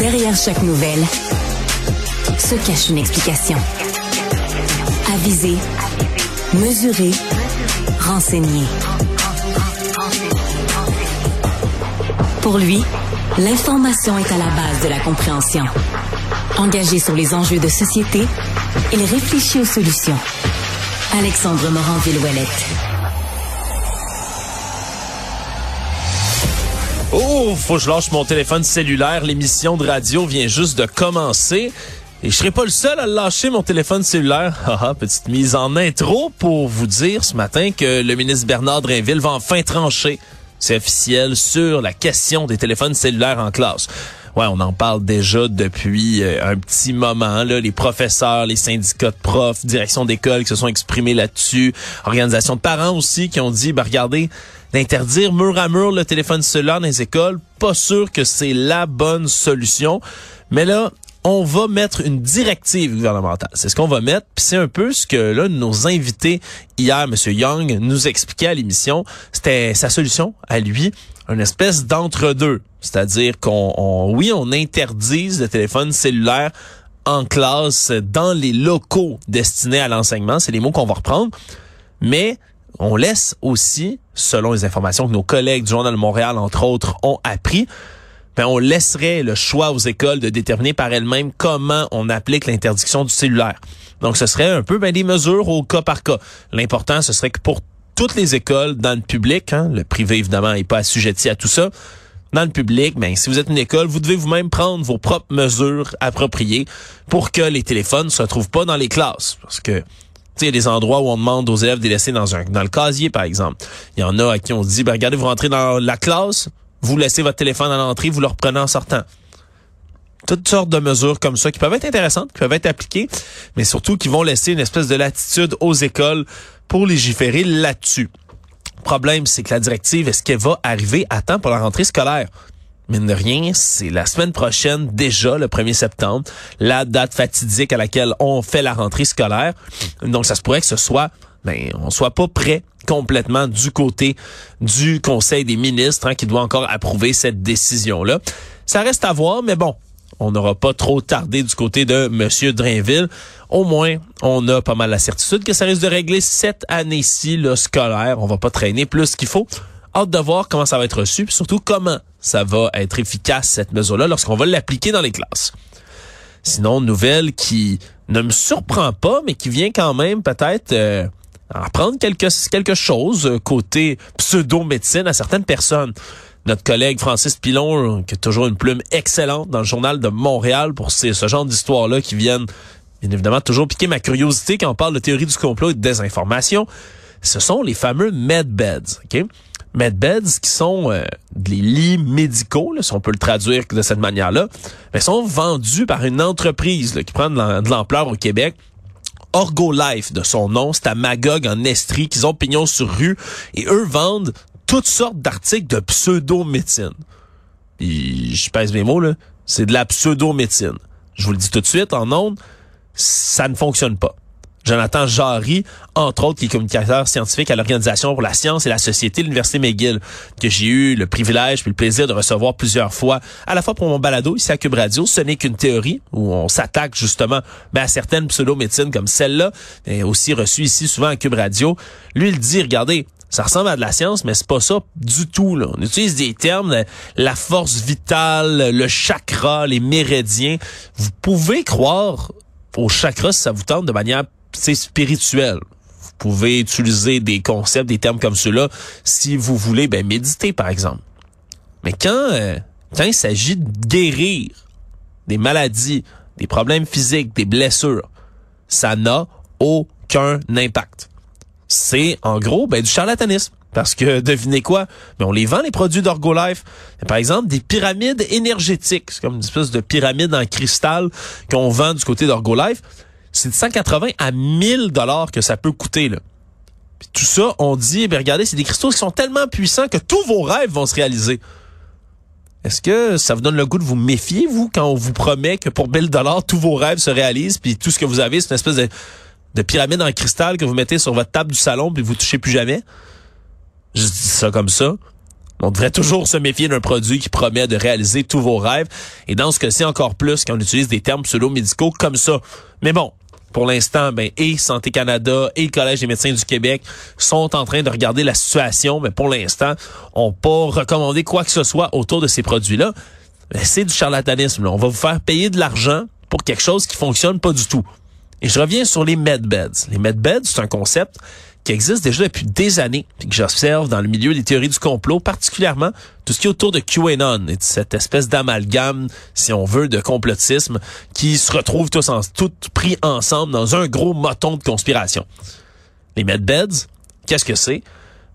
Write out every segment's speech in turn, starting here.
Derrière chaque nouvelle se cache une explication. Aviser, mesurer, renseigner. Pour lui, l'information est à la base de la compréhension. Engagé sur les enjeux de société, il réfléchit aux solutions. Alexandre Morand-Villouellette. Oh, faut que je lâche mon téléphone cellulaire. L'émission de radio vient juste de commencer. Et je serai pas le seul à lâcher mon téléphone cellulaire. Haha, petite mise en intro pour vous dire ce matin que le ministre Bernard Drinville va enfin trancher. C'est officiel sur la question des téléphones cellulaires en classe. Ouais, on en parle déjà depuis euh, un petit moment. Là, les professeurs, les syndicats de profs, direction d'école qui se sont exprimés là-dessus, organisations de parents aussi qui ont dit, bah regardez, d'interdire mur à mur le téléphone cellulaire dans les écoles, pas sûr que c'est la bonne solution. Mais là, on va mettre une directive gouvernementale. C'est ce qu'on va mettre. Puis c'est un peu ce que là nos invités hier, M. Young, nous expliquait à l'émission. C'était sa solution à lui, une espèce d'entre-deux. C'est-à-dire qu'on, oui, on interdise le téléphone cellulaire en classe dans les locaux destinés à l'enseignement. C'est les mots qu'on va reprendre. Mais on laisse aussi, selon les informations que nos collègues du Journal de Montréal, entre autres, ont appris, ben on laisserait le choix aux écoles de déterminer par elles-mêmes comment on applique l'interdiction du cellulaire. Donc, ce serait un peu ben, des mesures au cas par cas. L'important, ce serait que pour toutes les écoles dans le public, hein, le privé évidemment n'est pas assujetti à tout ça, dans le public, ben, si vous êtes une école, vous devez vous-même prendre vos propres mesures appropriées pour que les téléphones ne se retrouvent pas dans les classes. Parce que il y a des endroits où on demande aux élèves de les laisser dans un dans le casier, par exemple. Il y en a à qui on dit, ben, regardez, vous rentrez dans la classe, vous laissez votre téléphone à l'entrée, vous le reprenez en sortant. Toutes sortes de mesures comme ça qui peuvent être intéressantes, qui peuvent être appliquées, mais surtout qui vont laisser une espèce de latitude aux écoles pour légiférer là-dessus. Le problème, c'est que la directive, est-ce qu'elle va arriver à temps pour la rentrée scolaire? Mine de rien, c'est la semaine prochaine, déjà le 1er septembre, la date fatidique à laquelle on fait la rentrée scolaire. Donc, ça se pourrait que ce soit ben, on soit pas prêt complètement du côté du Conseil des ministres hein, qui doit encore approuver cette décision-là. Ça reste à voir, mais bon, on n'aura pas trop tardé du côté de Monsieur Drainville. Au moins, on a pas mal la certitude que ça risque de régler cette année-ci, le scolaire. On va pas traîner plus qu'il faut. Hâte de voir comment ça va être reçu, puis surtout comment ça va être efficace, cette mesure-là, lorsqu'on va l'appliquer dans les classes. Sinon, nouvelle qui ne me surprend pas, mais qui vient quand même peut-être euh, apprendre quelque, quelque chose euh, côté pseudo-médecine à certaines personnes. Notre collègue Francis Pilon, qui a toujours une plume excellente dans le journal de Montréal pour ce genre d'histoires-là qui viennent bien évidemment toujours piquer ma curiosité quand on parle de théorie du complot et de désinformation. Ce sont les fameux medbeds, OK? Medbeds qui sont euh, des lits médicaux, si on peut le traduire de cette manière-là, mais sont vendus par une entreprise qui prend de l'ampleur au Québec Orgolife de son nom. C'est à Magog en Estrie qu'ils ont pignon sur rue et eux vendent toutes sortes d'articles de pseudo-médecine. Je pèse mes mots, là. C'est de la pseudo-médecine. Je vous le dis tout de suite, en ondes, ça ne fonctionne pas. Jonathan Jarry, entre autres, qui est communicateur scientifique à l'Organisation pour la science et la société de l'Université McGill, que j'ai eu le privilège puis le plaisir de recevoir plusieurs fois, à la fois pour mon balado ici à Cube Radio. Ce n'est qu'une théorie où on s'attaque justement ben, à certaines pseudo-médecines comme celle-là, et aussi reçue ici souvent à Cube Radio. Lui, il dit, regardez, ça ressemble à de la science, mais c'est pas ça du tout. Là. On utilise des termes, la force vitale, le chakra, les méridiens. Vous pouvez croire au chakra si ça vous tente de manière c'est spirituel. Vous pouvez utiliser des concepts, des termes comme ceux-là si vous voulez ben, méditer, par exemple. Mais quand, euh, quand il s'agit de guérir des maladies, des problèmes physiques, des blessures, ça n'a aucun impact. C'est en gros ben, du charlatanisme. Parce que devinez quoi? Mais on les vend, les produits d'Orgolife. Par exemple, des pyramides énergétiques. C'est comme une espèce de pyramide en cristal qu'on vend du côté d'Orgolife c'est de 180 à 1000 dollars que ça peut coûter. Là. tout ça, on dit, ben regardez, c'est des cristaux qui sont tellement puissants que tous vos rêves vont se réaliser. Est-ce que ça vous donne le goût de vous méfier, vous, quand on vous promet que pour 1000 dollars, tous vos rêves se réalisent, puis tout ce que vous avez, c'est une espèce de, de, pyramide en cristal que vous mettez sur votre table du salon, puis vous touchez plus jamais? Je dis ça comme ça. On devrait toujours se méfier d'un produit qui promet de réaliser tous vos rêves. Et dans ce cas-ci, encore plus quand on utilise des termes pseudo-médicaux comme ça. Mais bon, pour l'instant, ben, et Santé Canada et le Collège des médecins du Québec sont en train de regarder la situation, mais pour l'instant, ont pas recommandé quoi que ce soit autour de ces produits-là. C'est du charlatanisme. On va vous faire payer de l'argent pour quelque chose qui fonctionne pas du tout. Et je reviens sur les medbeds. Les medbeds, c'est un concept qui existe déjà depuis des années, et que j'observe dans le milieu des théories du complot, particulièrement tout ce qui est autour de QAnon et de cette espèce d'amalgame, si on veut, de complotisme qui se retrouvent tous, en, tous pris ensemble dans un gros moton de conspiration. Les medbeds, qu'est-ce que c'est?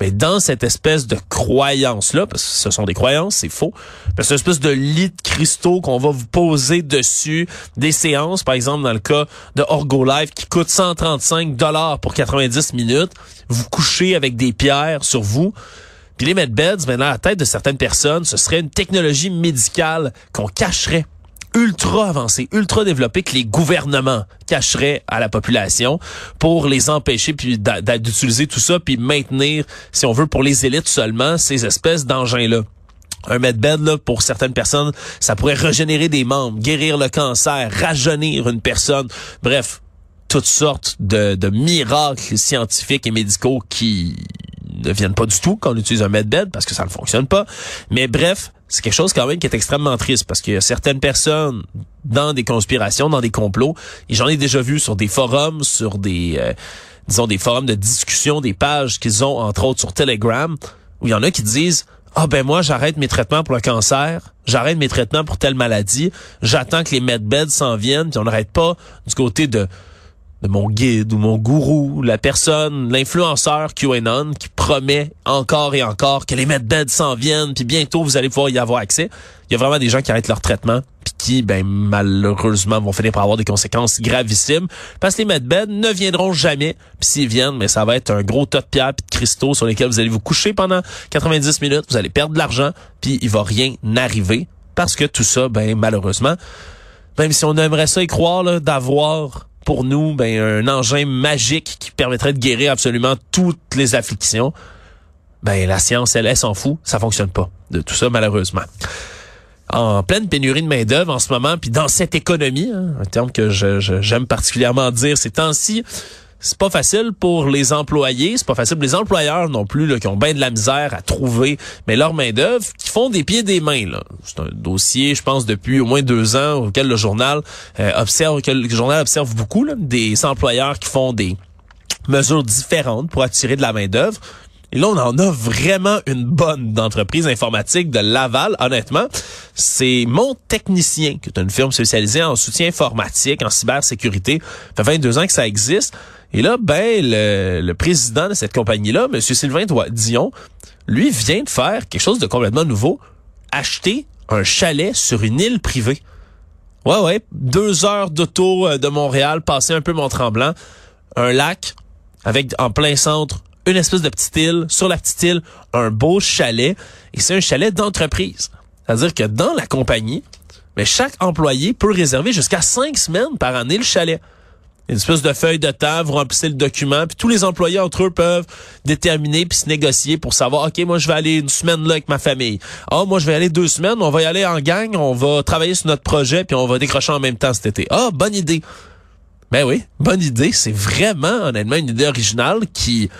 Mais dans cette espèce de croyance-là, parce que ce sont des croyances, c'est faux, parce que c'est une espèce de lit de cristaux qu'on va vous poser dessus, des séances, par exemple dans le cas de Orgo Life, qui coûte 135 dollars pour 90 minutes, vous couchez avec des pierres sur vous. Puis les medbeds, maintenant, à la tête de certaines personnes, ce serait une technologie médicale qu'on cacherait ultra avancé, ultra développé que les gouvernements cacheraient à la population pour les empêcher puis d'utiliser tout ça puis maintenir, si on veut, pour les élites seulement, ces espèces d'engins-là. Un medbed, là, pour certaines personnes, ça pourrait régénérer des membres, guérir le cancer, rajeunir une personne. Bref, toutes sortes de, de miracles scientifiques et médicaux qui ne viennent pas du tout quand on utilise un medbed parce que ça ne fonctionne pas. Mais bref, c'est quelque chose quand même qui est extrêmement triste parce qu'il y a certaines personnes dans des conspirations, dans des complots, et j'en ai déjà vu sur des forums, sur des euh, disons des forums de discussion, des pages qu'ils ont entre autres sur Telegram, où il y en a qui disent ah ben moi j'arrête mes traitements pour le cancer, j'arrête mes traitements pour telle maladie, j'attends que les medbeds s'en viennent, puis on n'arrête pas du côté de de mon guide ou mon gourou, la personne, l'influenceur QAnon qui promet encore et encore que les medbeds s'en viennent, puis bientôt vous allez pouvoir y avoir accès. Il y a vraiment des gens qui arrêtent leur traitement, puis qui, ben malheureusement, vont finir par avoir des conséquences gravissimes, parce que les medbeds ne viendront jamais, puis s'ils viennent, mais ça va être un gros tas de pierres puis de cristaux sur lesquels vous allez vous coucher pendant 90 minutes, vous allez perdre de l'argent, puis il va rien arriver, parce que tout ça, ben malheureusement, même si on aimerait ça y croire, d'avoir pour nous ben, un engin magique qui permettrait de guérir absolument toutes les afflictions. Ben la science, elle, elle s'en fout, ça fonctionne pas. De tout ça, malheureusement. En pleine pénurie de main d'œuvre en ce moment, puis dans cette économie, hein, un terme que j'aime particulièrement dire ces temps-ci, c'est pas facile pour les employés, c'est pas facile pour les employeurs non plus, là, qui ont bien de la misère à trouver mais leur main d'œuvre, qui font des pieds des mains. C'est un dossier, je pense, depuis au moins deux ans auquel le journal euh, observe, le journal observe beaucoup des employeurs qui font des mesures différentes pour attirer de la main d'œuvre. Et là, on en a vraiment une bonne d'entreprise informatique de Laval. Honnêtement, c'est Mon Technicien, qui est une firme spécialisée en soutien informatique, en cybersécurité. Ça fait 22 ans que ça existe. Et là, ben, le, président de cette compagnie-là, M. Sylvain Dion, lui vient de faire quelque chose de complètement nouveau, acheter un chalet sur une île privée. Ouais, ouais, deux heures d'auto euh, de Montréal, passer un peu Mont-Tremblant, un lac avec en plein centre une espèce de petite île, sur la petite île, un beau chalet, et c'est un chalet d'entreprise. C'est-à-dire que dans la compagnie, mais ben, chaque employé peut réserver jusqu'à cinq semaines par année le chalet une espèce de feuille de temps, vous remplissez le document, puis tous les employés entre eux peuvent déterminer puis se négocier pour savoir, OK, moi je vais aller une semaine là avec ma famille. Ah, moi je vais aller deux semaines, on va y aller en gang, on va travailler sur notre projet, puis on va décrocher en même temps cet été. Ah, bonne idée. Ben oui, bonne idée. C'est vraiment, honnêtement, une idée originale qui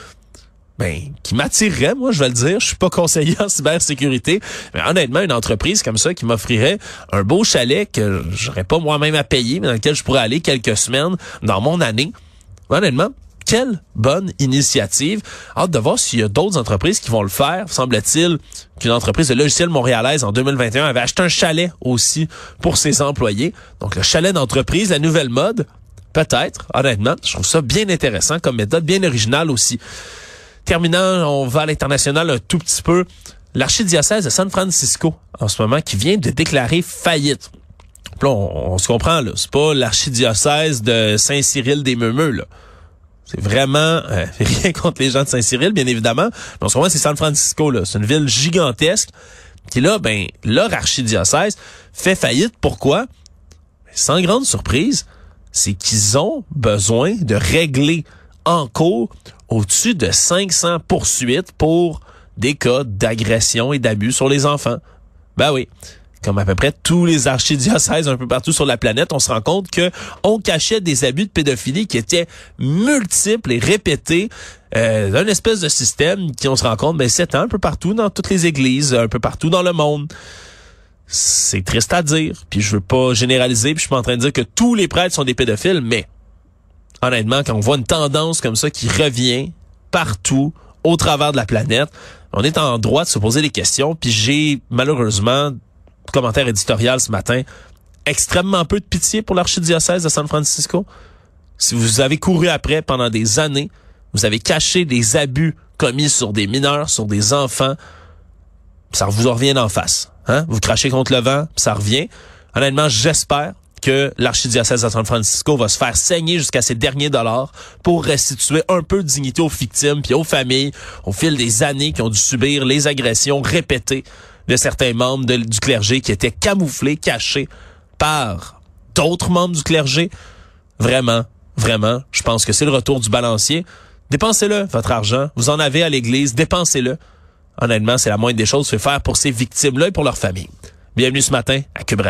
ben, qui m'attirerait, moi, je vais le dire. Je suis pas conseiller en cybersécurité, mais honnêtement, une entreprise comme ça qui m'offrirait un beau chalet que j'aurais pas moi-même à payer, mais dans lequel je pourrais aller quelques semaines dans mon année. Honnêtement, quelle bonne initiative. Hâte de voir s'il y a d'autres entreprises qui vont le faire. Semble-t-il qu'une entreprise de logiciel montréalaise en 2021 avait acheté un chalet aussi pour ses employés. Donc, le chalet d'entreprise, la nouvelle mode, peut-être, honnêtement, je trouve ça bien intéressant comme méthode, bien originale aussi. Terminant, on va à l'international un tout petit peu. L'archidiocèse de San Francisco, en ce moment, qui vient de déclarer faillite. Là, on, se comprend, là. C'est pas l'archidiocèse de Saint-Cyril des Meumeux, là. C'est vraiment euh, rien contre les gens de Saint-Cyril, bien évidemment. Mais on se comprend, c'est San Francisco, là. C'est une ville gigantesque. Qui là, ben, leur archidiocèse fait faillite. Pourquoi? Sans grande surprise, c'est qu'ils ont besoin de régler en cours au-dessus de 500 poursuites pour des cas d'agression et d'abus sur les enfants. Ben oui comme à peu près tous les archidiocèses un peu partout sur la planète, on se rend compte que on cachait des abus de pédophilie qui étaient multiples et répétés euh, d'un espèce de système qui, on se rend compte, ben, c'est un peu partout dans toutes les églises, un peu partout dans le monde. C'est triste à dire, puis je veux pas généraliser, puis je suis pas en train de dire que tous les prêtres sont des pédophiles, mais honnêtement, quand on voit une tendance comme ça qui revient partout, au travers de la planète, on est en droit de se poser des questions, puis j'ai malheureusement commentaire éditorial ce matin, extrêmement peu de pitié pour l'archidiocèse de San Francisco. Si vous avez couru après pendant des années, vous avez caché des abus commis sur des mineurs, sur des enfants, ça vous revient en face. Hein? Vous crachez contre le vent, ça revient. Honnêtement, j'espère que l'archidiocèse de San Francisco va se faire saigner jusqu'à ses derniers dollars pour restituer un peu de dignité aux victimes puis aux familles au fil des années qui ont dû subir les agressions répétées de certains membres du clergé qui étaient camouflés, cachés par d'autres membres du clergé. Vraiment, vraiment, je pense que c'est le retour du balancier. Dépensez-le, votre argent. Vous en avez à l'église, dépensez-le. Honnêtement, c'est la moindre des choses, fait faire pour ces victimes-là et pour leur famille. Bienvenue ce matin à Cube